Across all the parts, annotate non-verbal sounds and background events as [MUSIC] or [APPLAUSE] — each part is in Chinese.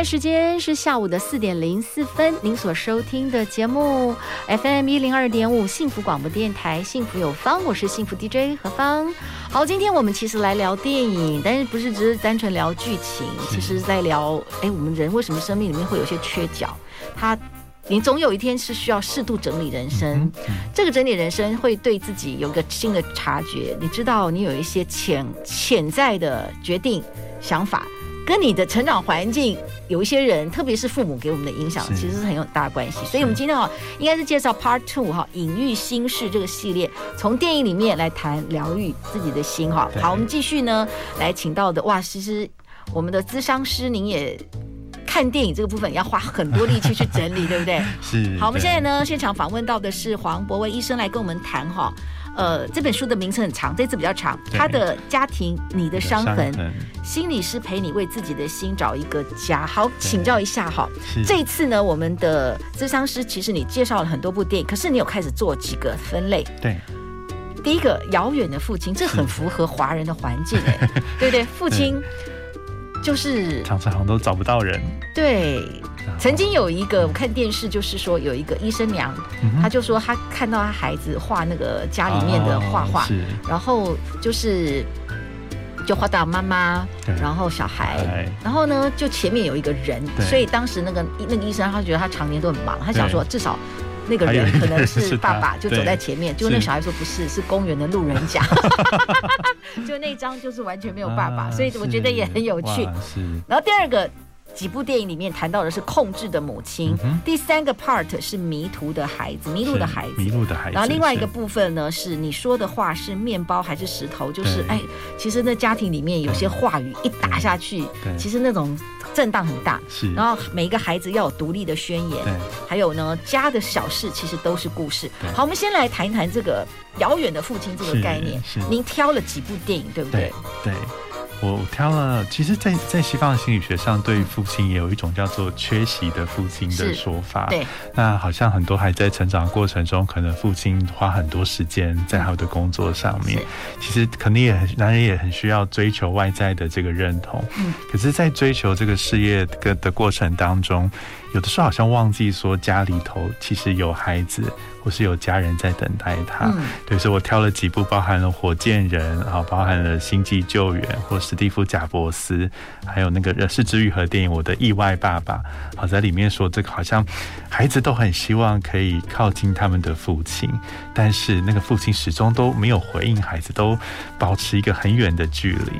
在时间是下午的四点零四分，您所收听的节目 FM 一零二点五幸福广播电台，幸福有方，我是幸福 DJ 何芳。好，今天我们其实来聊电影，但是不是只是单纯聊剧情，其实在聊，哎，我们人为什么生命里面会有些缺角？他，你总有一天是需要适度整理人生，这个整理人生会对自己有个新的察觉，你知道你有一些潜潜在的决定想法。跟你的成长环境有一些人，特别是父母给我们的影响，其实是很有很大关系。所以，我们今天哈应该是介绍 Part Two 哈，隐喻心事这个系列，从电影里面来谈疗愈自己的心哈。好，我们继续呢，来请到的哇，其实我们的咨商师，您也看电影这个部分要花很多力气去整理，对不对？[LAUGHS] 是。好，我们现在呢，现场访问到的是黄博文医生来跟我们谈哈。呃，这本书的名称很长，这次比较长。他的家庭，你的伤痕，心理师陪你为自己的心找一个家。好，请教一下哈。这一次呢，我们的咨商师其实你介绍了很多部电影，可是你有开始做几个分类。对，第一个遥远的父亲，这很符合华人的环境哎，[LAUGHS] 对对，父亲就是常常都找不到人。对。曾经有一个我看电视，就是说有一个医生娘，他就说他看到他孩子画那个家里面的画画，然后就是就画到妈妈，然后小孩，然后呢就前面有一个人，所以当时那个那个医生他觉得他常年都很忙，他想说至少那个人可能是爸爸，就走在前面，结果那个小孩说不是，是公园的路人甲，[LAUGHS] 就那张就是完全没有爸爸，所以我觉得也很有趣。然后第二个。几部电影里面谈到的是控制的母亲，嗯、第三个 part 是迷途的孩子，迷路的孩子，迷路的孩子。然后另外一个部分呢，是你说的话是面包还是石头？就是哎，其实那家庭里面有些话语一打下去，其实那种震荡很大。是，然后每一个孩子要有独立的宣言。对，还有呢，家的小事其实都是故事。好，我们先来谈一谈这个遥远的父亲这个概念。是，您挑了几部电影，对不对？对。对我挑了，其实在，在在西方的心理学上，对于父亲也有一种叫做缺席的父亲的说法。对，那好像很多还在成长过程中，可能父亲花很多时间在他的工作上面，其实肯定也很，男人也很需要追求外在的这个认同。嗯，可是，在追求这个事业的的过程当中，有的时候好像忘记说家里头其实有孩子。或是有家人在等待他，嗯、对，所以我挑了几部，包含了《火箭人》，然后包含了《星际救援》或史蒂夫·贾伯斯，还有那个《是枝裕和》电影《我的意外爸爸》，好，在里面说这个好像孩子都很希望可以靠近他们的父亲，但是那个父亲始终都没有回应，孩子都保持一个很远的距离。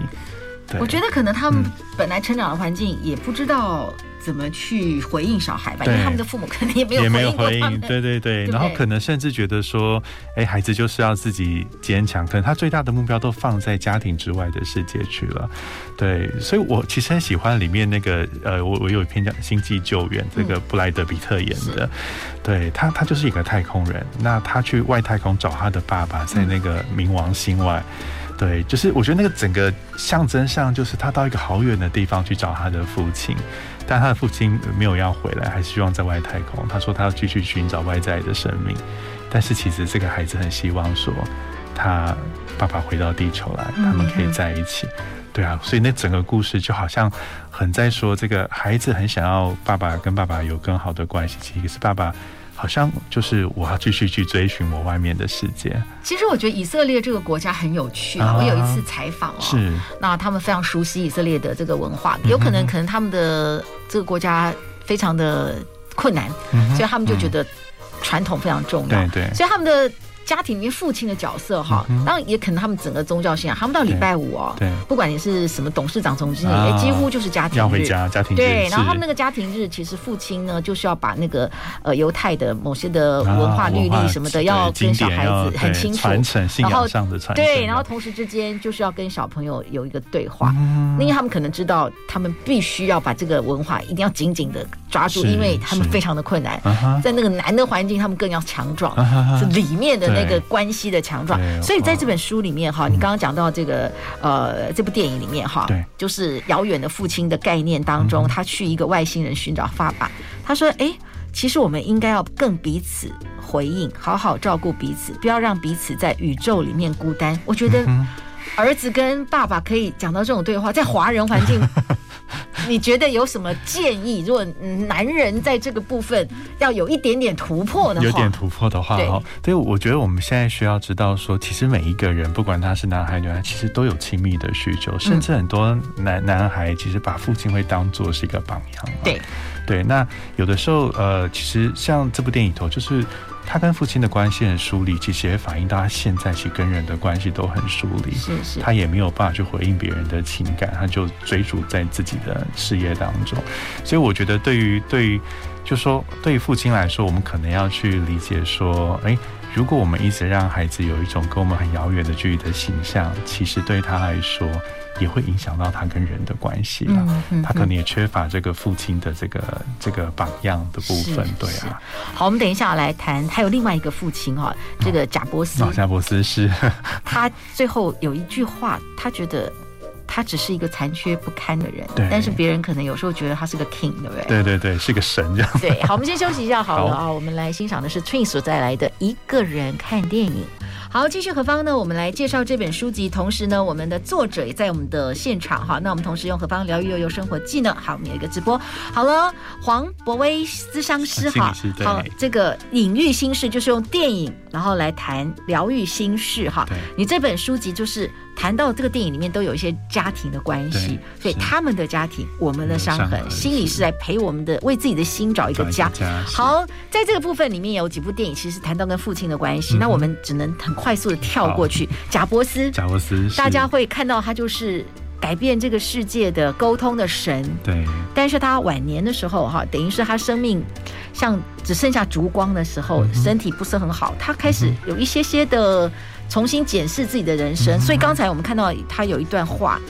对，我觉得可能他们本来成长的环境也不知道。怎么去回应小孩吧？因为他们的父母可能也没有也没有回应，对对对。然后可能甚至觉得说，哎，孩子就是要自己坚强，可能他最大的目标都放在家庭之外的世界去了。对，所以我其实很喜欢里面那个，呃，我我有一篇叫《星际救援》，这个布莱德比特演的，对他，他就是一个太空人，那他去外太空找他的爸爸，在那个冥王星外。对，就是我觉得那个整个象征上，就是他到一个好远的地方去找他的父亲。但他的父亲没有要回来，还是希望在外太空。他说他要继续寻找外在的生命，但是其实这个孩子很希望说，他爸爸回到地球来，他们可以在一起。对啊，所以那整个故事就好像很在说，这个孩子很想要爸爸跟爸爸有更好的关系，其实是爸爸。好像就是我要继续去追寻我外面的世界。其实我觉得以色列这个国家很有趣啊。我有一次采访哦，是那他们非常熟悉以色列的这个文化，有可能可能他们的这个国家非常的困难，所以他们就觉得传统非常重要。对对，所以他们的。家庭里面父亲的角色哈，当然也可能他们整个宗教信仰，他们到礼拜五哦，对，不管你是什么董事长、总经理，也几乎就是家庭日。要回家，家庭日。对，然后他们那个家庭日，其实父亲呢，就是要把那个呃犹太的某些的文化律例什么的，要跟小孩子很清楚。传承信仰上的传承。对，然后同时之间就是要跟小朋友有一个对话，因为他们可能知道，他们必须要把这个文化一定要紧紧的抓住，因为他们非常的困难，在那个难的环境，他们更要强壮，是里面的那个关系的强壮。所以在这本书里面哈，你刚刚讲到这个呃这部电影里面哈，就是遥远的父亲的概念当中，他去一个外星人寻找爸爸，他说：“哎，其实我们应该要更彼此回应，好好照顾彼此，不要让彼此在宇宙里面孤单。”我觉得儿子跟爸爸可以讲到这种对话，在华人环境。[LAUGHS] 你觉得有什么建议？如果男人在这个部分要有一点点突破的话，有点突破的话，哈，对，我觉得我们现在需要知道说，其实每一个人，不管他是男孩女孩，其实都有亲密的需求，甚至很多男男孩其实把父亲会当做是一个榜样。对，对，那有的时候，呃，其实像这部电影头就是。他跟父亲的关系很疏离，其实也反映到他现在其实跟人的关系都很疏离。是是，他也没有办法去回应别人的情感，他就追逐在自己的事业当中。所以我觉得，对于对于，就说对于父亲来说，我们可能要去理解说，哎，如果我们一直让孩子有一种跟我们很遥远的距离的形象，其实对他来说。也会影响到他跟人的关系了，嗯嗯、他可能也缺乏这个父亲的这个这个榜样的部分，对啊。好，我们等一下来谈，还有另外一个父亲哈，这个贾伯斯。贾、伯斯是。[LAUGHS] 他最后有一句话，他觉得他只是一个残缺不堪的人，对。但是别人可能有时候觉得他是个 king，对不对？对对对，是个神这样。对，好，我们先休息一下好了啊，我们来欣赏的是 Twins 所带来的一个人看电影。好，继续何方呢？我们来介绍这本书籍，同时呢，我们的作者也在我们的现场哈。那我们同时用何方疗愈悠悠生活技能，好，我们有一个直播。好了，黄博威咨商师哈，好，这个隐喻心事就是用电影然后来谈疗愈心事哈。你这本书籍就是。谈到这个电影里面都有一些家庭的关系，所以他们的家庭，我们的伤痕，心理是来陪我们的，为自己的心找一个家。好，在这个部分里面有几部电影，其实谈到跟父亲的关系，那我们只能很快速的跳过去。贾伯斯，贾伯斯，大家会看到他就是改变这个世界的沟通的神。对，但是他晚年的时候，哈，等于是他生命像只剩下烛光的时候，身体不是很好，他开始有一些些的。重新检视自己的人生，所以刚才我们看到他有一段话，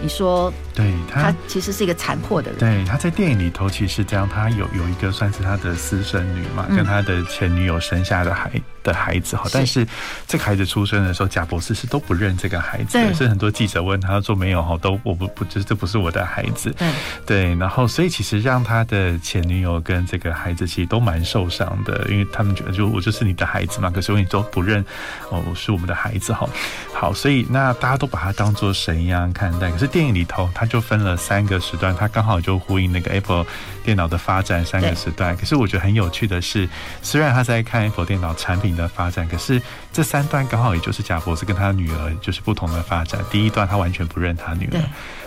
你说，对他，他其实是一个残破的人。对，他在电影里头其实这样，他有有一个算是他的私生女嘛，跟他的前女友生下的孩的孩子哈，但是这个孩子出生的时候，贾博士是都不认这个孩子的，是很多记者问他说没有哈，都我不不这这不是我的孩子，对。对，然后所以其实让他的前女友跟这个孩子其实都蛮受伤的，因为他们觉得就我就是你的孩子嘛，可是你都不认哦，是我们的孩子哈，好，所以那大家都把他当做神一样看待，可是电影里头他就分了三个时段，他刚好就呼应那个 Apple 电脑的发展三个时段，可是我觉得很有趣的是，虽然他在看 Apple 电脑产品的发展，可是这三段刚好也就是贾博士跟他女儿就是不同的发展。第一段他完全不认他女儿，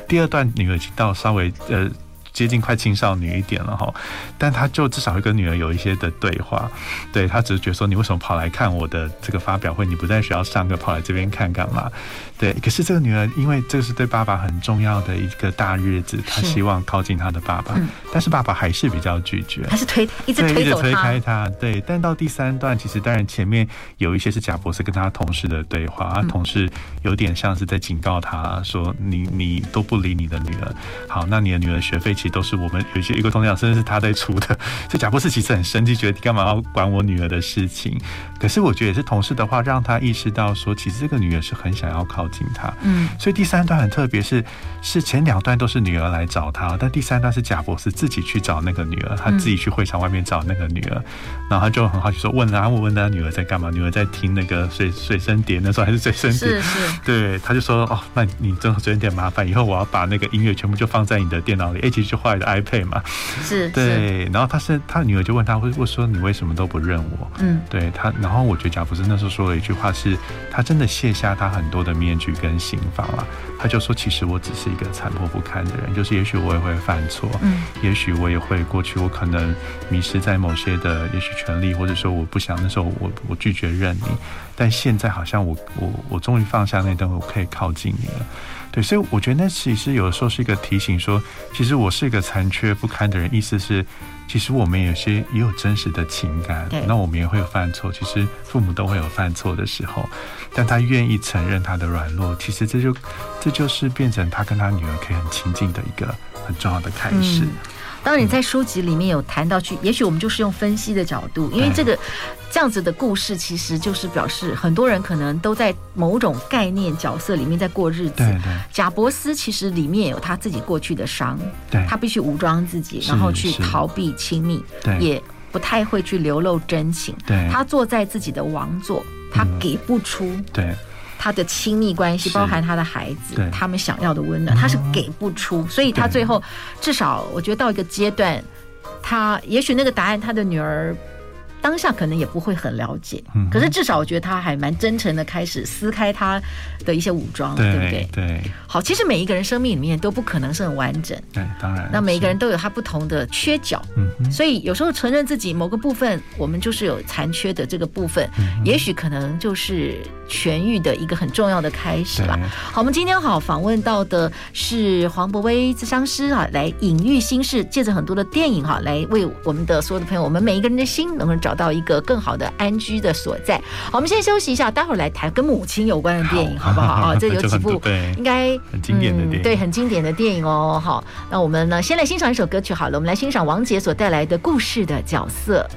第二段女儿已经到稍微呃。接近快青少年一点了哈，但他就至少会跟女儿有一些的对话，对，他只是觉得说，你为什么跑来看我的这个发表会？你不在学校上课，跑来这边看干嘛？对，可是这个女儿因为这个是对爸爸很重要的一个大日子，她希望靠近她的爸爸，但是爸爸还是比较拒绝，还是推一直推一直推开他。对，但到第三段，其实当然前面有一些是贾博士跟他同事的对话，他同事有点像是在警告他说，你你都不理你的女儿，好，那你的女儿学费。其实都是我们有一些一个同学，甚至是他在出的，所以贾博士其实很生气，觉得你干嘛要管我女儿的事情？可是我觉得也是同事的话，让他意识到说，其实这个女儿是很想要靠近他。嗯，所以第三段很特别，是是前两段都是女儿来找他，但第三段是贾博士自己去找那个女儿，他自己去会场外面找那个女儿，然后他就很好奇说，问啊我问他女儿在干嘛？女儿在听那个随随身碟，那时候还是随身碟，是是，对，他就说哦，那你真的有点麻烦，以后我要把那个音乐全部就放在你的电脑里，哎，其实。就坏的 iPad 嘛，是，对，然后他是他女儿就问他，会会说你为什么都不认我？嗯，对他，然后我觉得贾福斯那时候说了一句话是，是他真的卸下他很多的面具跟刑法了，他就说，其实我只是一个残破不堪的人，就是也许我也会犯错，嗯，也许我也会过去，我可能迷失在某些的，也许权利，或者说我不想那时候我我拒绝认你，但现在好像我我我终于放下那段，我可以靠近你了。对，所以我觉得那其实有的时候是一个提醒说，说其实我是一个残缺不堪的人，意思是，其实我们有些也有真实的情感，那我们也会有犯错，其实父母都会有犯错的时候，但他愿意承认他的软弱，其实这就这就是变成他跟他女儿可以很亲近的一个很重要的开始。嗯当然你在书籍里面有谈到去，也许我们就是用分析的角度，因为这个这样子的故事，其实就是表示很多人可能都在某种概念角色里面在过日子。贾伯斯其实里面有他自己过去的伤，对，他必须武装自己，然后去逃避亲密，对，也不太会去流露真情。对，他坐在自己的王座，他给不出。对。他的亲密关系，包含他的孩子，他们想要的温暖，他是给不出，所以他最后至少，我觉得到一个阶段，他也许那个答案，他的女儿。当下可能也不会很了解，可是至少我觉得他还蛮真诚的，开始撕开他的一些武装，对不对？对。好，其实每一个人生命里面都不可能是很完整，对，当然。那每一个人都有他不同的缺角，嗯，所以有时候承认自己某个部分，我们就是有残缺的这个部分，也许可能就是痊愈的一个很重要的开始吧。好，我们今天好访问到的是黄博威咨商师啊，来隐喻心事，借着很多的电影哈，来为我们的所有的朋友，我们每一个人的心能够找。找到一个更好的安居的所在。好，我们先休息一下，待会儿来谈跟母亲有关的电影，好，[LAUGHS] 好不好啊？这有几部应该很经典的电影，嗯，对，很经典的电影哦。好，那我们呢，先来欣赏一首歌曲好了。我们来欣赏王杰所带来的故事的角色。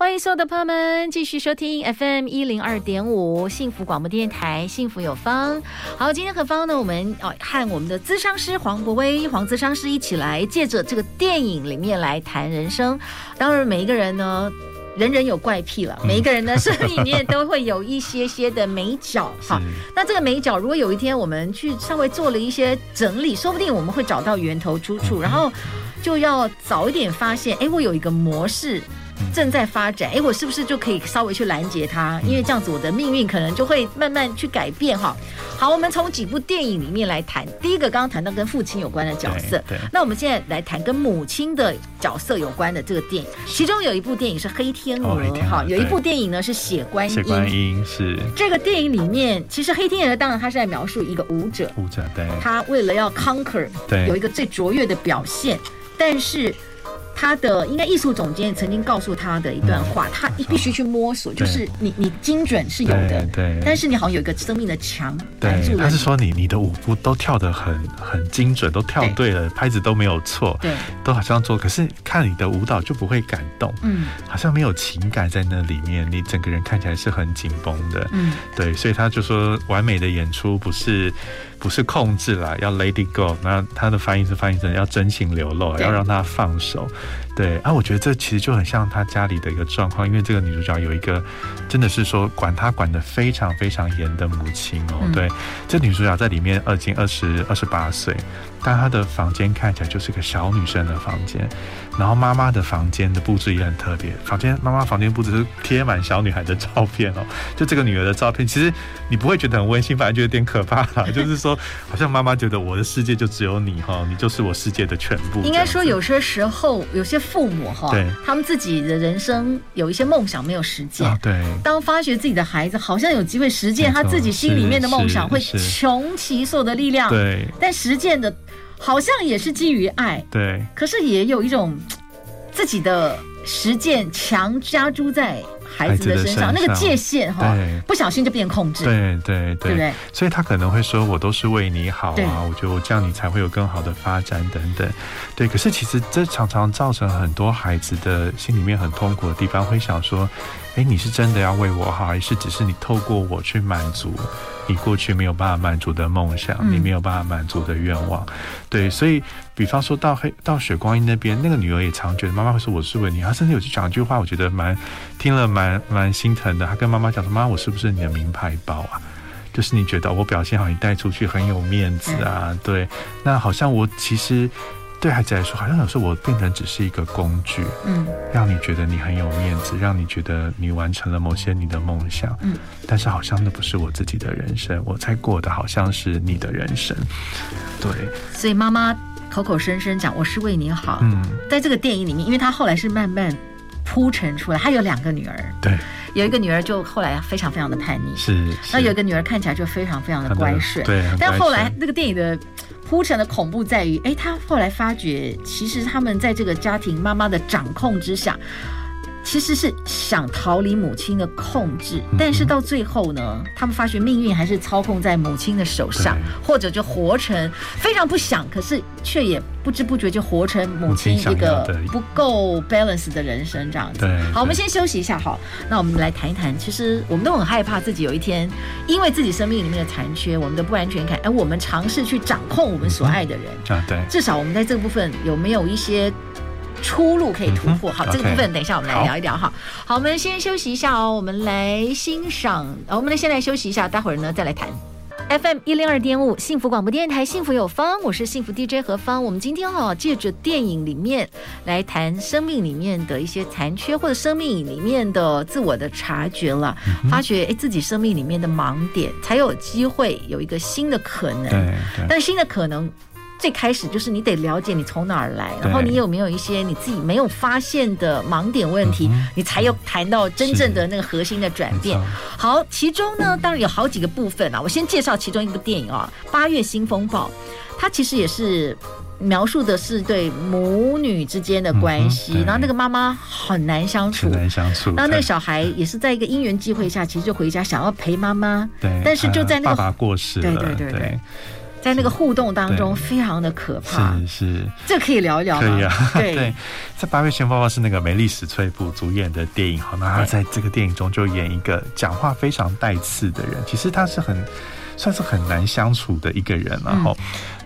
欢迎所有的朋友们继续收听 FM 一零二点五幸福广播电台，幸福有方。好，今天何方呢？我们哦和我们的咨商师黄博威黄咨商师一起来借着这个电影里面来谈人生。当然，每一个人呢。人人有怪癖了，每一个人的生命里面都会有一些些的美角。[LAUGHS] 好，那这个美角，如果有一天我们去稍微做了一些整理，说不定我们会找到源头出处，然后就要早一点发现，哎，我有一个模式。正在发展，哎，我是不是就可以稍微去拦截它？因为这样子，我的命运可能就会慢慢去改变哈。好，我们从几部电影里面来谈。第一个，刚刚谈到跟父亲有关的角色，对。对，那我们现在来谈跟母亲的角色有关的这个电影。其中有一部电影是《黑天鹅》哈、哦，有一部电影呢是《血观音》。血观音是这个电影里面，其实《黑天鹅》当然它是在描述一个舞者，舞者对，他为了要 conquer，对，有一个最卓越的表现，但是。他的应该艺术总监曾经告诉他的一段话，他必须去摸索，就是你你精准是有的，对，但是你好像有一个生命的墙挡住了。他是说你你的舞步都跳得很很精准，都跳对了，拍子都没有错，对，都好像做，可是看你的舞蹈就不会感动，嗯，好像没有情感在那里面，你整个人看起来是很紧绷的，嗯，对，所以他就说完美的演出不是。不是控制啦，要 let it go。那它的翻译是翻译成要真情流露，要让他放手。对啊，我觉得这其实就很像他家里的一个状况，因为这个女主角有一个真的是说管她管得非常非常严的母亲哦。对，这女主角在里面二经二十二十八岁。但她的房间看起来就是个小女生的房间，然后妈妈的房间的布置也很特别。房间妈妈房间布置是贴满小女孩的照片哦，就这个女儿的照片，其实你不会觉得很温馨，反而觉得有点可怕了。就是说，好像妈妈觉得我的世界就只有你哈，你就是我世界的全部。应该说，有些时候有些父母哈，对，他们自己的人生有一些梦想没有实践，啊，对。当发觉自己的孩子好像有机会实践他自己心里面的梦想，会穷其所有的力量，对，但实践的。好像也是基于爱，对，可是也有一种 [TSK] 自己的实践强加诸在孩子的身上，那个界限哈，不小心就变控制，对对对，对，所以他可能会说：“我都是为你好啊，我觉得我这样你才会有更好的发展等等。”对，可是其实这常常造成很多孩子的心里面很痛苦的地方，会想说：“哎，你是真的要为我好，还是只是你透过我去满足？”你过去没有办法满足的梦想，你没有办法满足的愿望，对，所以，比方说到黑到雪光音那边，那个女儿也常觉得妈妈会说我是为你，她甚至有去讲一句话，我觉得蛮听了蛮蛮心疼的。她跟妈妈讲说：“妈，我是不是你的名牌包啊？就是你觉得我表现好，你带出去很有面子啊？对，那好像我其实。”对孩子来说，好像有时候我变成只是一个工具，嗯，让你觉得你很有面子，让你觉得你完成了某些你的梦想，嗯，但是好像那不是我自己的人生，我在过的好像是你的人生，对。所以妈妈口口声声讲我是为你好，嗯，在这个电影里面，因为她后来是慢慢铺陈出来，她有两个女儿，对，有一个女儿就后来非常非常的叛逆，是，是，那有一个女儿看起来就非常非常的乖顺，对，但后来那个电影的。铺陈的恐怖在于，哎，他后来发觉，其实他们在这个家庭妈妈的掌控之下，其实是想逃离母亲的控制，但是到最后呢，他们发觉命运还是操控在母亲的手上，或者就活成非常不想，可是却也不知不觉就活成母亲一个不够 balance 的人生这样子。好，我们先休息一下，好，那我们来谈一谈，其实我们都很害怕自己有一天因为自己生命里面的残缺，我们的不安全感，而我们尝试去掌控我们所爱的人。啊，对，至少我们在这个部分有没有一些？出路可以突破，好，这个部分等一下我们来聊一聊哈。好，我们先休息一下哦，我们来欣赏，我们来先来休息一下，待会儿呢再来谈。FM 一零二点五幸福广播电台，幸福有方，我是幸福 DJ 何芳。我们今天哈借着电影里面来谈生命里面的一些残缺，或者生命里面的自我的察觉了，发觉哎自己生命里面的盲点，才有机会有一个新的可能。对，但新的可能。最开始就是你得了解你从哪儿来，然后你有没有一些你自己没有发现的盲点问题，你才有谈到真正的那个核心的转变。好，其中呢，当然有好几个部分啊，我先介绍其中一部电影啊，《八月新风暴》，它其实也是描述的是对母女之间的关系，然后那个妈妈很难相处，很难相处，然后那个小孩也是在一个因缘际会下，其实就回家想要陪妈妈，对，但是就在那个爸爸过世了，对对对。对。在那个互动当中，非常的可怕。是是，这可以聊一聊吗？可以啊。对，[LAUGHS] 对在八月前爸爸是那个梅丽史翠普主演的电影，好，那他在这个电影中就演一个讲话非常带刺的人。其实他是很算是很难相处的一个人，然后。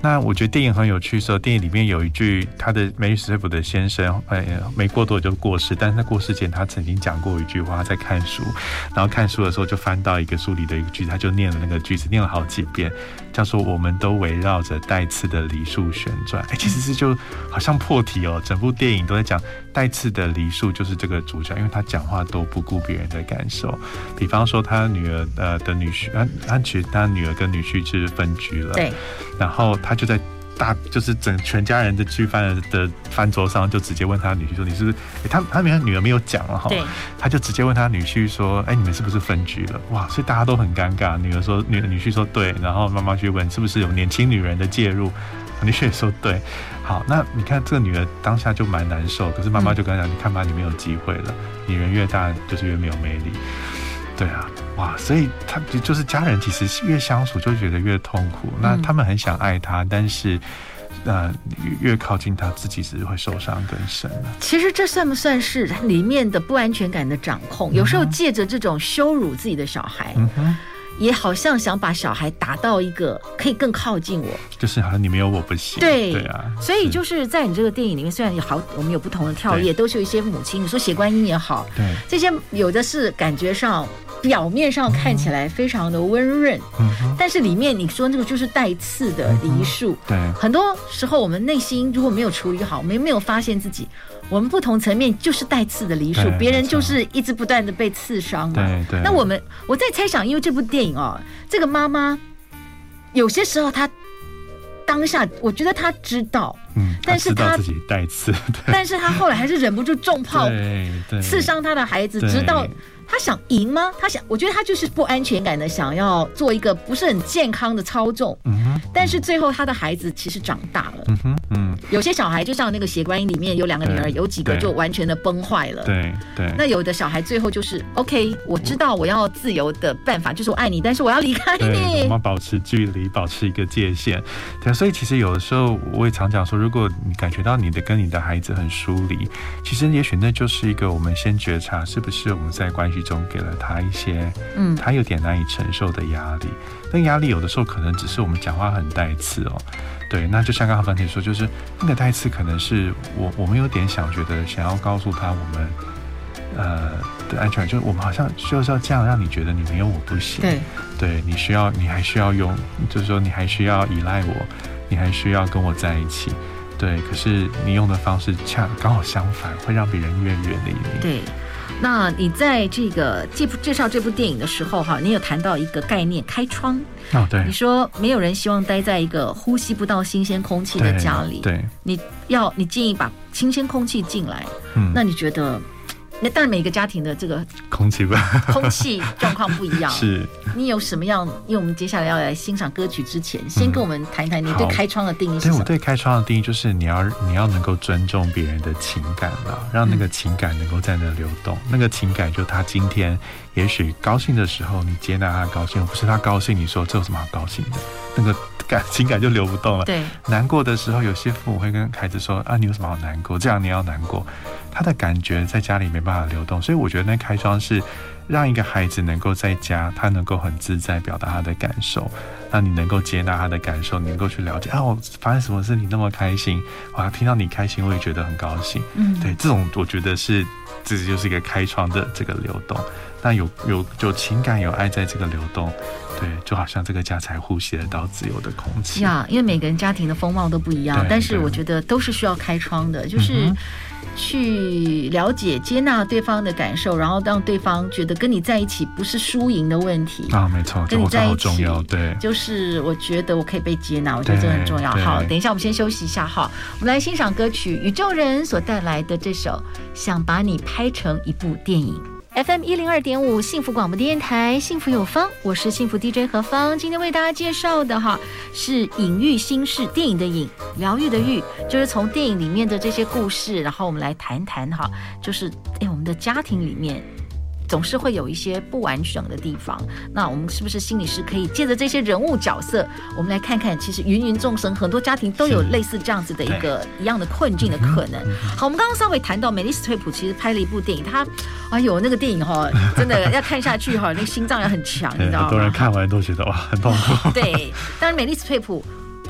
那我觉得电影很有趣的时候，电影里面有一句，他的梅丽史翠普的先生，呃，没过多久就过世，但是在过世前，他曾经讲过一句话，他在看书，然后看书的时候就翻到一个书里的一个句子，他就念了那个句子，念了好几遍，叫做“我们都围绕着带刺的梨树旋转”。[LAUGHS] 哎，其实是就好像破题哦，整部电影都在讲带刺的梨树就是这个主角，因为他讲话都不顾别人的感受。比方说，他女儿呃的女婿，他他其实他女儿跟女婿就是分居了，对，然后他。就在大，就是整全家人的聚饭的饭桌上，就直接问他女婿说：“你是不是？”欸、他他女女儿没有讲了哈，他就直接问他女婿说：“哎、欸，你们是不是分居了？”哇，所以大家都很尴尬。女儿说：“女女婿说对。”然后妈妈去问：“是不是有年轻女人的介入？” [LAUGHS] 女婿也说：“对。”好，那你看这个女儿当下就蛮难受。可是妈妈就跟他讲：“你看吧，你没有机会了。女人越大，就是越没有魅力。”对啊。哇，所以他就是家人，其实越相处就觉得越痛苦。那他们很想爱他，但是，呃，越靠近他，自己只会受伤更深。其实这算不算是里面的不安全感的掌控？有时候借着这种羞辱自己的小孩。嗯哼。也好像想把小孩打到一个可以更靠近我，就是好像你没有我不行。对对啊，所以就是在你这个电影里面，虽然有好我们有不同的跳跃，都是有一些母亲，你说写观音也好，对，这些有的是感觉上表面上看起来非常的温润，嗯，但是里面你说那个就是带刺的梨树，对，很多时候我们内心如果没有处理好，没没有发现自己。我们不同层面就是带刺的梨树，别人就是一直不断的被刺伤嘛。对对。那我们我在猜想，因为这部电影哦，这个妈妈有些时候她当下，我觉得她知道，嗯，但是她自己带刺，但是她后来还是忍不住重炮刺伤她的孩子，直到。他想赢吗？他想，我觉得他就是不安全感的，想要做一个不是很健康的操纵。嗯哼。但是最后他的孩子其实长大了。嗯哼。嗯。有些小孩就像那个血观音里面有两个女儿，有几个就完全的崩坏了。对对。那有的小孩最后就是 OK，我知道我要自由的办法就是我爱你，但是我要离开你。我们保持距离，保持一个界限。对，所以其实有的时候我也常讲说，如果你感觉到你的跟你的孩子很疏离，其实也许那就是一个我们先觉察是不是我们在关系。其中给了他一些，嗯，他有点难以承受的压力。那压力有的时候可能只是我们讲话很带刺哦，对。那就像刚刚芳姐说，就是那个带刺可能是我我们有点想觉得想要告诉他我们呃的安全感，就是我们好像就是要这样让你觉得你没有我不行，对，对你需要你还需要用，就是说你还需要依赖我，你还需要跟我在一起，对。可是你用的方式恰刚好相反，会让别人越远离你，对。那你在这个介介绍这部电影的时候，哈，你有谈到一个概念——开窗。哦，对。你说没有人希望待在一个呼吸不到新鲜空气的家里。对。对，你要你建议把新鲜空气进来。嗯。那你觉得那当然每个家庭的这个空气不空气状况不一样。[LAUGHS] 是，你有什么样？因为我们接下来要来欣赏歌曲之前，先跟我们谈一谈你对开窗的定义是什么？对，我对开窗的定义就是你要你要能够尊重别人的情感了，让那个情感能够在那流动。嗯、那个情感就他今天也许高兴的时候，你接纳他高兴，不是他高兴，你说这有什么好高兴的？那个。感情感就流不动了。对，难过的时候，有些父母会跟孩子说：“啊，你有什么好难过？这样你要难过。”他的感觉在家里没办法流动，所以我觉得那开窗是让一个孩子能够在家，他能够很自在表达他的感受，让你能够接纳他的感受，你能够去了解啊，我发生什么事你那么开心？哇，听到你开心，我也觉得很高兴。嗯，对，这种我觉得是，这就是一个开窗的这个流动。那有有有情感有爱在这个流动，对，就好像这个家才呼吸得到自由的空气呀。因为每个人家庭的风貌都不一样，但是我觉得都是需要开窗的，就是去了解、接纳对方的感受，然后让对方觉得跟你在一起不是输赢的问题啊，没错，跟你在一起，对，就是我觉得我可以被接纳，我觉得这很重要。好，等一下我们先休息一下哈，我们来欣赏歌曲宇宙人所带来的这首《想把你拍成一部电影》。FM 一零二点五幸福广播电台，幸福有方，我是幸福 DJ 何方。今天为大家介绍的哈是隐喻心事电影的隐，疗愈的愈，就是从电影里面的这些故事，然后我们来谈谈哈，就是哎我们的家庭里面。总是会有一些不完整的地方，那我们是不是心理师可以借着这些人物角色，我们来看看，其实芸芸众生很多家庭都有类似这样子的一个一样的困境的可能。好，我们刚刚稍微谈到梅丽斯翠普其实拍了一部电影，他哎呦那个电影哈，[LAUGHS] 真的要看下去哈，那个心脏也很强，你知道吗？很多人看完都觉得哇很痛苦。[LAUGHS] 对，但是梅丽斯翠普。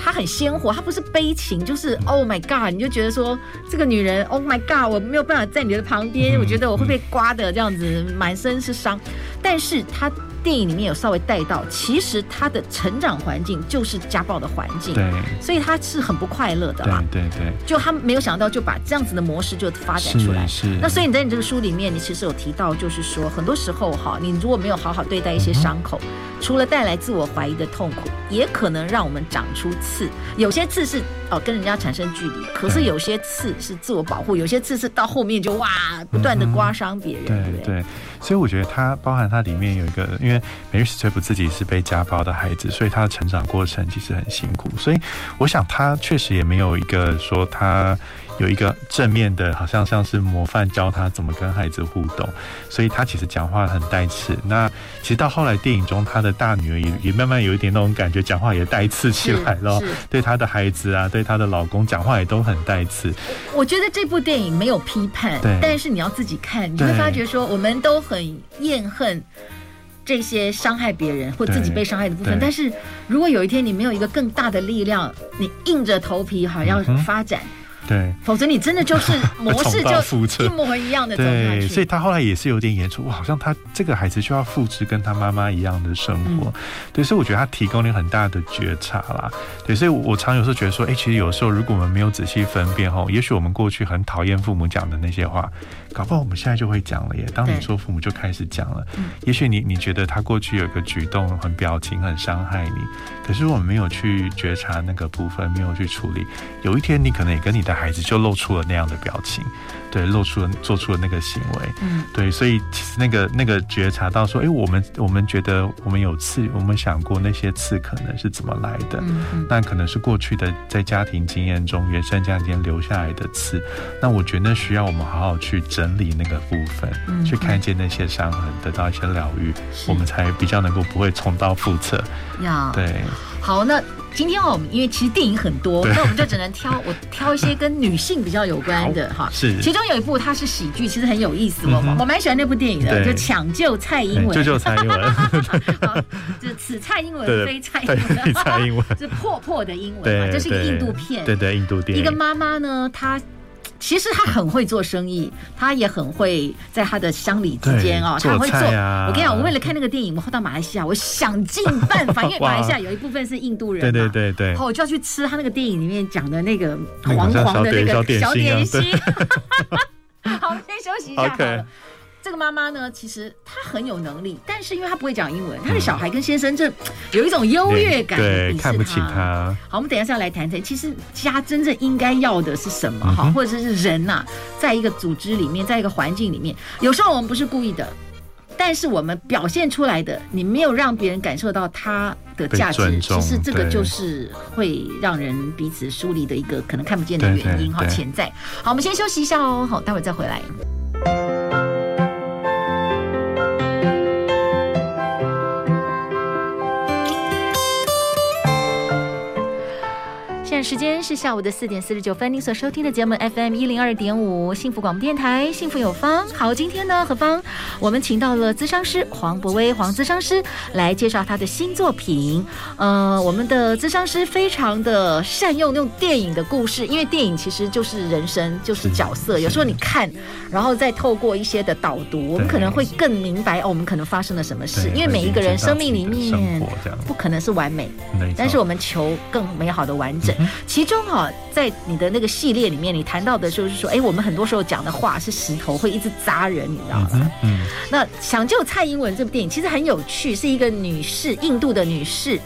她很鲜活，她不是悲情，就是 Oh my God，你就觉得说这个女人 Oh my God，我没有办法在你的旁边，我觉得我会被刮的这样子，满身是伤，但是她。电影里面有稍微带到，其实他的成长环境就是家暴的环境，对，所以他是很不快乐的嘛，对对对，就他没有想到就把这样子的模式就发展出来，是。是。那所以你在你这个书里面，你其实有提到，就是说很多时候哈，你如果没有好好对待一些伤口，嗯、除了带来自我怀疑的痛苦，也可能让我们长出刺。有些刺是哦跟人家产生距离，可是有些刺是自我保护，有些刺是到后面就哇不断的刮伤别人，嗯、对对。对所以我觉得它包含它里面有一个，因为梅丽史翠普自己是被家暴的孩子，所以他的成长过程其实很辛苦。所以我想他确实也没有一个说他。有一个正面的，好像像是模范教他怎么跟孩子互动，所以他其实讲话很带刺。那其实到后来电影中，他的大女儿也也慢慢有一点那种感觉，讲话也带刺起来了。对他的孩子啊，对他的老公讲话也都很带刺。我觉得这部电影没有批判，但是你要自己看，你会发觉说，我们都很厌恨这些伤害别人或自己被伤害的部分。但是如果有一天你没有一个更大的力量，你硬着头皮好要发展。嗯对，否则你真的就是 [LAUGHS] 模式就一模一样的。对，所以他后来也是有点演出，好像他这个孩子就要复制跟他妈妈一样的生活。嗯、对，所以我觉得他提供了很大的觉察啦。对，所以我常有时候觉得说，哎，其实有时候如果我们没有仔细分辨吼，也许我们过去很讨厌父母讲的那些话，搞不好我们现在就会讲了耶。当你做父母就开始讲了，也许你你觉得他过去有个举动很表情很伤害你，可是我们没有去觉察那个部分，没有去处理，有一天你可能也跟你的。孩子就露出了那样的表情，对，露出了做出了那个行为，嗯，对，所以其实那个那个觉察到说，哎，我们我们觉得我们有刺，我们想过那些刺可能是怎么来的，嗯嗯，那可能是过去的在家庭经验中、原生家庭留下来的刺，那我觉得需要我们好好去整理那个部分，嗯，去看见那些伤痕，得到一些疗愈，我们才比较能够不会重蹈覆辙。要对，好，那。今天我们因为其实电影很多，那我们就只能挑 [LAUGHS] 我挑一些跟女性比较有关的哈。是，其中有一部它是喜剧，其实很有意思。我我蛮喜欢那部电影的，就抢救蔡英文。救救蔡英文。[LAUGHS] 好，就是此蔡英文非蔡英文。蔡英文。[LAUGHS] 是破破的英文嘛？这是一个印度片。对对，印度电影。一个妈妈呢，她。其实他很会做生意，他也很会在他的乡里之间哦，他会做。我跟你讲，我为了看那个电影，我到马来西亚，我想尽办法，[LAUGHS] 因为马来西亚有一部分是印度人嘛，对对对对，然后我就要去吃他那个电影里面讲的那个黄黄的那个小点心。[LAUGHS] [LAUGHS] 好，先休息一下好了。这个妈妈呢，其实她很有能力，但是因为她不会讲英文，她的小孩跟先生这有一种优越感，对，看不起她。好，我们等一下再来谈谈，其实家真正应该要的是什么？哈，或者是人呐，在一个组织里面，在一个环境里面，有时候我们不是故意的，但是我们表现出来的，你没有让别人感受到他的价值，其实这个就是会让人彼此疏离的一个可能看不见的原因哈，潜在。好，我们先休息一下哦，好，待会再回来。时间是下午的四点四十九分，您所收听的节目 FM 一零二点五幸福广播电台，幸福有方。好，今天呢，何方我们请到了咨商师黄博威黄咨商师来介绍他的新作品。呃，我们的咨商师非常的善用那种电影的故事，因为电影其实就是人生，就是角色。有时候你看，然后再透过一些的导读，我们可能会更明白哦，我们可能发生了什么事。因为每一个人生命里面不可能是完美，但是我们求更美好的完整。其中哈，在你的那个系列里面，你谈到的就是说，哎，我们很多时候讲的话是石头，会一直扎人，你知道吗？嗯。嗯，那抢救蔡英文这部电影其实很有趣，是一个女士，印度的女士。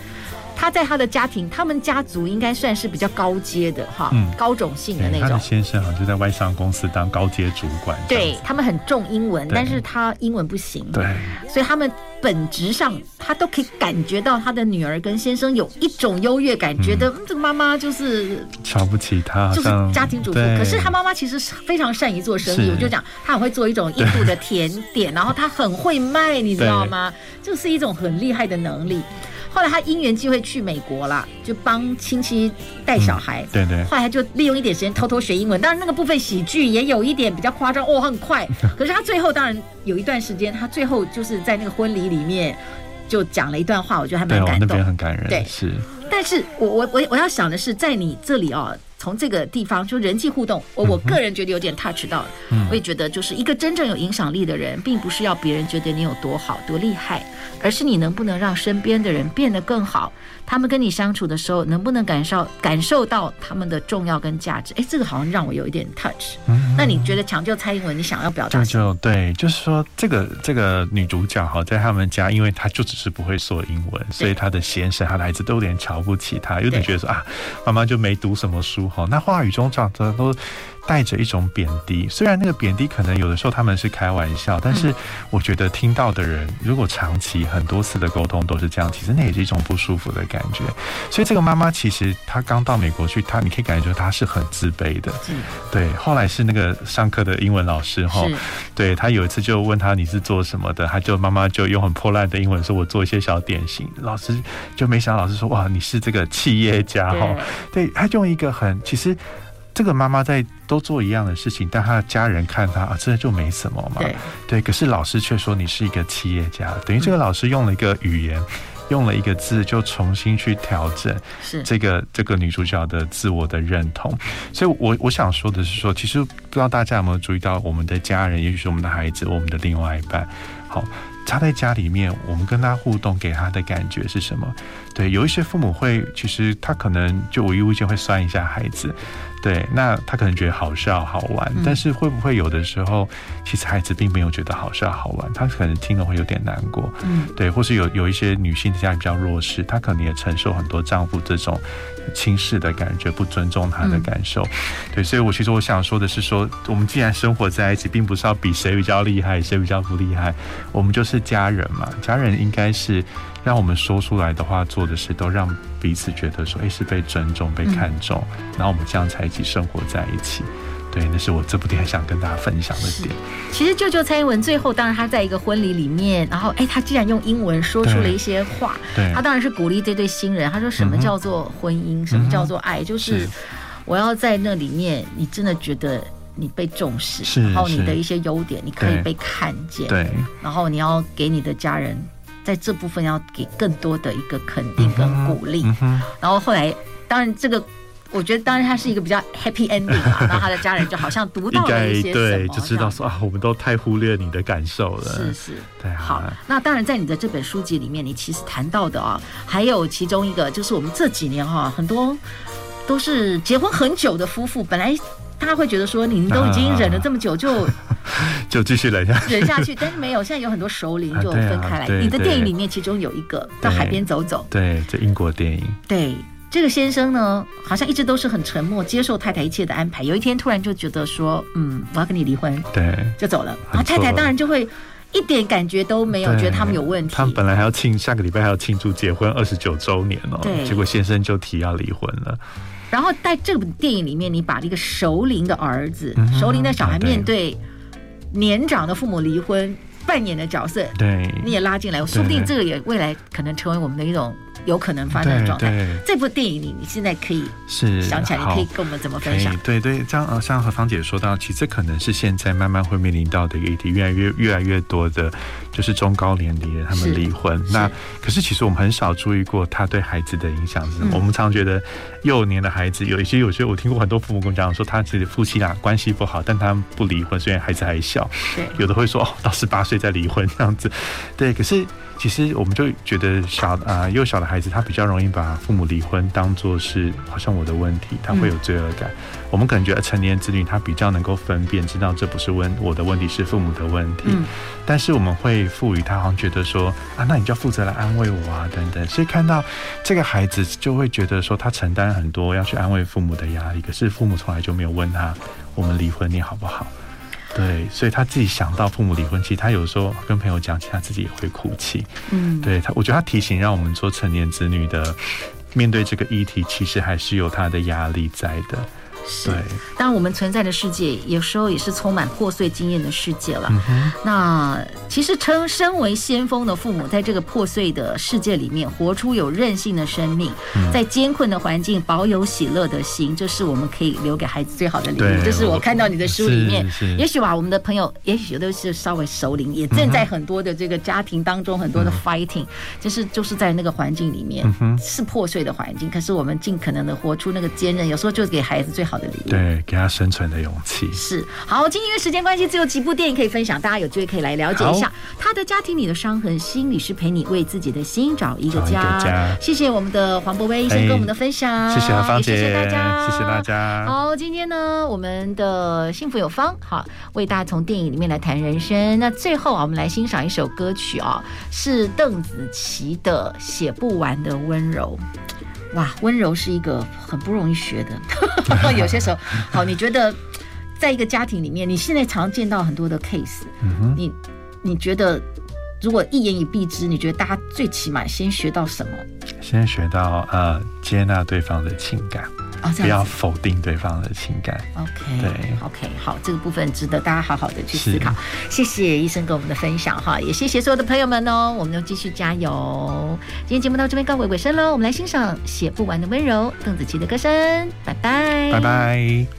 他在他的家庭，他们家族应该算是比较高阶的哈，嗯、高种姓的那种。他的先生好像就在外商公司当高阶主管。对，他们很重英文，但是他英文不行。对，所以他们本质上他都可以感觉到他的女儿跟先生有一种优越感，觉得、嗯、这个妈妈就是瞧不起他，就是家庭主妇。可是他妈妈其实非常善于做生意，我就讲他很会做一种印度的甜点，然后他很会卖，你知道吗？这是一种很厉害的能力。后来他因缘机会去美国了，就帮亲戚带小孩。嗯、对对。后来他就利用一点时间偷偷学英文，当然那个部分喜剧也有一点比较夸张哦，很快。[LAUGHS] 可是他最后当然有一段时间，他最后就是在那个婚礼里面就讲了一段话，我觉得还蛮感动。对，那边很感人。对，是。但是我我我我要想的是，在你这里哦。从这个地方就人际互动，我我个人觉得有点 touch 到，我也觉得就是一个真正有影响力的人，并不是要别人觉得你有多好多厉害，而是你能不能让身边的人变得更好。他们跟你相处的时候，能不能感受感受到他们的重要跟价值？哎，这个好像让我有一点 touch。那你觉得抢救蔡英文，你想要表达？就就对，就是说这个这个女主角哈，在他们家，因为她就只是不会说英文，所以她的先生、她的孩子都有点瞧不起她，有点觉得说啊，妈妈就没读什么书。哦，那话语中讲的都带着一种贬低。虽然那个贬低可能有的时候他们是开玩笑，但是我觉得听到的人，如果长期很多次的沟通都是这样，其实那也是一种不舒服的感觉。所以这个妈妈其实她刚到美国去，她你可以感觉她是很自卑的。对。后来是那个上课的英文老师哈，对，她有一次就问他，你是做什么的，他就妈妈就用很破烂的英文说，我做一些小点心。老师就没想到老师说，哇，你是这个企业家哈。对，她用一个很其实。这个妈妈在都做一样的事情，但她的家人看她啊，这就没什么嘛。对，对，可是老师却说你是一个企业家，等于这个老师用了一个语言，用了一个字，就重新去调整是这个这个女主角的自我的认同。所以我我想说的是说，其实不知道大家有没有注意到，我们的家人，也许是我们的孩子，我们的另外一半，好。他在家里面，我们跟他互动，给他的感觉是什么？对，有一些父母会，其实他可能就无意无意间会酸一下孩子，对，那他可能觉得好笑好玩，但是会不会有的时候，其实孩子并没有觉得好笑好玩，他可能听了会有点难过，嗯，对，或是有有一些女性的家比较弱势，她可能也承受很多丈夫这种轻视的感觉，不尊重她的感受，对，所以我其实我想说的是说，我们既然生活在一起，并不是要比谁比较厉害，谁比较不厉害，我们就是。家人嘛，家人应该是让我们说出来的话、做的事，都让彼此觉得说，哎，是被尊重、被看重，然后我们这样才一起生活在一起。对，那是我这部电影想跟大家分享的点。其实，舅舅蔡英文最后，当然他在一个婚礼里面，然后，哎，他竟然用英文说出了一些话。对，他当然是鼓励这对新人。他说：“什么叫做婚姻？什么叫做爱？就是我要在那里面，你真的觉得。”你被重视，然后你的一些优点，你可以被看见，对，然后你要给你的家人在这部分要给更多的一个肯定跟鼓励，嗯嗯、然后后来，当然这个我觉得当然他是一个比较 happy ending 嘛，[LAUGHS] 然后他的家人就好像读到了一些什么，对，就知道说啊，我们都太忽略你的感受了，是是，对、啊，好，那当然在你的这本书籍里面，你其实谈到的啊，还有其中一个就是我们这几年哈、啊、很多。都是结婚很久的夫妇，本来他会觉得说，你都已经忍了这么久，就 [LAUGHS] 就继续忍下去，忍下去。但是没有，现在有很多熟龄就分开来。你的电影里面其中有一个到海边走走，对，这英国电影。对，这个先生呢，好像一直都是很沉默，接受太太一切的安排。有一天突然就觉得说，嗯，我要跟你离婚，对，就走了。然后太太当然就会。一点感觉都没有，觉得他们有问题。他们本来还要庆下个礼拜还要庆祝结婚二十九周年哦，对，结果先生就提要离婚了。然后在这部电影里面，你把这个熟龄的儿子、嗯、熟龄的小孩面对年长的父母离婚扮演的角色，对，你也拉进来，说不定这个也未来可能成为我们的一种。有可能发生的状态。这部电影里，你现在可以是想起来，你可以跟我们怎么分享？对对，像呃，像何芳姐说到，其实可能是现在慢慢会面临到的一个议题，越来越越来越多的，就是中高年龄人他们离婚。那可是其实我们很少注意过他对孩子的影响是什么。我们常觉得幼年的孩子有一些，有些我听过很多父母跟我讲说，他其实夫妻俩关系不好，但他们不离婚，虽然孩子还小。对，有的会说哦，到十八岁再离婚这样子。对，可是。其实我们就觉得小啊幼小的孩子，他比较容易把父母离婚当做是好像我的问题，他会有罪恶感。嗯、我们可能觉得成年子女他比较能够分辨，知道这不是问我的问题，是父母的问题。嗯、但是我们会赋予他好像觉得说啊，那你就要负责来安慰我啊等等。所以看到这个孩子就会觉得说他承担很多要去安慰父母的压力，可是父母从来就没有问他，我们离婚你好不好？对，所以他自己想到父母离婚，其实他有时候跟朋友讲起，他自己也会哭泣。嗯，对他，我觉得他提醒让我们做成年子女的，面对这个议题，其实还是有他的压力在的。是，当我们存在的世界有时候也是充满破碎经验的世界了。嗯、那其实称身为先锋的父母，在这个破碎的世界里面，活出有韧性的生命，嗯、在艰困的环境保有喜乐的心，这是我们可以留给孩子最好的礼物。这是我看到你的书里面，也许吧，我们的朋友也许都是稍微熟龄，也正在很多的这个家庭当中，很多的 fighting，、嗯、就是就是在那个环境里面、嗯、是破碎的环境，可是我们尽可能的活出那个坚韧，有时候就是给孩子最好。对，给他生存的勇气是好。今天因为时间关系，只有几部电影可以分享，大家有机会可以来了解一下他的家庭里的伤痕。心理师陪你为自己的心找一个家。个家谢谢我们的黄博威医生跟我们的分享，谢谢何芳姐，谢谢大家，谢谢大家。好，今天呢，我们的幸福有方，好，为大家从电影里面来谈人生。那最后啊，我们来欣赏一首歌曲啊，是邓紫棋的《写不完的温柔》。哇，温柔是一个很不容易学的。[LAUGHS] 有些时候，好，你觉得在一个家庭里面，你现在常见到很多的 case，你你觉得如果一言以蔽之，你觉得大家最起码先学到什么？先学到呃，接纳对方的情感。哦、不要否定对方的情感。OK，对，OK，好，这个部分值得大家好好的去思考。是谢谢医生给我们的分享哈，也谢谢所有的朋友们哦，我们要继续加油。今天节目到这边告尾尾声喽，我们来欣赏《写不完的温柔》邓紫棋的歌声，拜拜，拜拜。